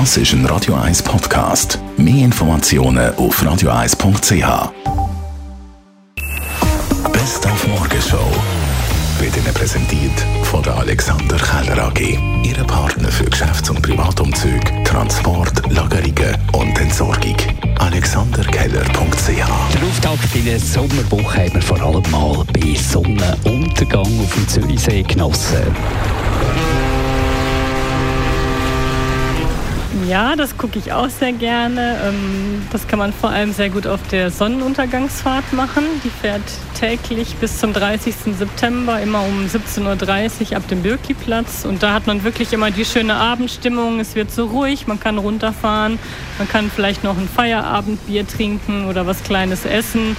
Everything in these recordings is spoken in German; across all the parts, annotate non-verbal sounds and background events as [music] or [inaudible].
Das ist ein Radio 1 Podcast. Mehr Informationen auf radio1.ch. Best auf Morgenshow wird Ihnen präsentiert von der Alexander Keller AG. Ihre Partner für Geschäfts- und Privatumzüge, Transport, Lagerungen und Entsorgung. AlexanderKeller.ch Der Auftakt in der Sommerwoche haben wir vor allem mal bei Sonnenuntergang auf dem Zürichsee genossen. Ja, das gucke ich auch sehr gerne. Ähm, das kann man vor allem sehr gut auf der Sonnenuntergangsfahrt machen. Die fährt täglich bis zum 30. September, immer um 17.30 Uhr ab dem Birki-Platz. Und da hat man wirklich immer die schöne Abendstimmung. Es wird so ruhig, man kann runterfahren, man kann vielleicht noch ein Feierabendbier trinken oder was Kleines essen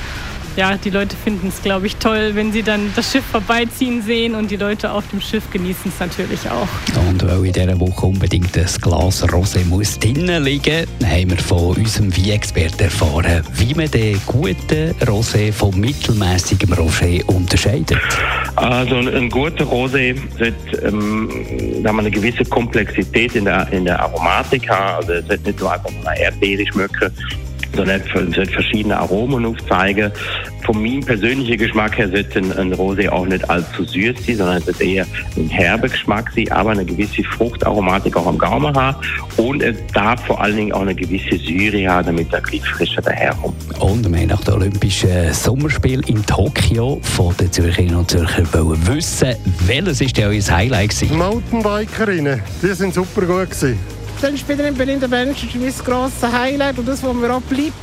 ja, die Leute finden es, glaube ich, toll, wenn sie dann das Schiff vorbeiziehen sehen und die Leute auf dem Schiff genießen es natürlich auch. Und weil in dieser Woche unbedingt ein Glas Rosé muss drinnen liegen, haben wir von unserem Wein-Experten erfahren, wie man den guten Rosé vom mittelmäßigen Rosé unterscheidet. Also ein, guter Rosé sollte ähm, eine gewisse Komplexität in der, in der Aromatik haben. Also es sollte nicht nur einfach nur erdbeerig schmecken, sollte verschiedene Aromen aufzeigen. Von meinem persönlichen Geschmack her sollte ein, ein Rosé auch nicht allzu süß sein, sondern es sollte eher ein herber Geschmack sein, aber eine gewisse Fruchtaromatik auch am Gaumen haben. Und es darf vor allen Dingen auch eine gewisse Säure haben, damit er ein frischer daherkommt. Und wir haben nach dem Olympischen Sommerspiel in Tokio von den Zürcherinnen und Zürcher wissen, welches ist denn euer Highlight gewesen? Mountainbikerinnen, die sind super gut gewesen. Dann später in Berlin der Bench ist mein grosses Highlight und das, was mir auch bleibt.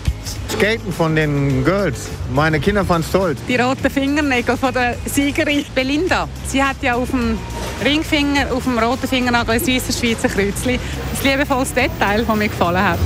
Skaten von den Girls. Meine Kinder fanden es toll. Die roten Fingernägel von der Siegerin Belinda. Sie hat ja auf dem Ringfinger, auf dem roten Fingernagel ein süßes Schweizer Kreuzchen. Das liebevolles Detail, das mir gefallen hat.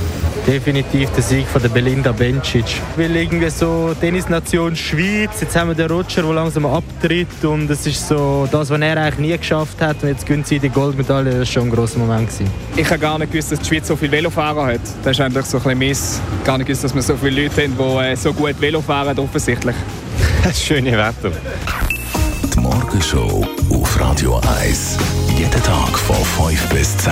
Definitiv der Sieg von der Belinda Bencic. Weil irgendwie so Tennisnation Schweiz, jetzt haben wir den Roger, der langsam abtritt und es ist so das, was er eigentlich nie geschafft hat und jetzt gönnt sie die Goldmedaille, das war schon ein grosser Moment. Gewesen. Ich habe gar nicht gewusst, dass die Schweiz so viele Velofahrer hat. Das ist eigentlich so ein bisschen miss. Gar nicht gewusst, dass wir so viele Leute haben, die äh, so gut Velo fahren, offensichtlich. [laughs] Das schöne Wetter. Die Morgenshow auf Radio 1. Jeden Tag von 5 bis 10.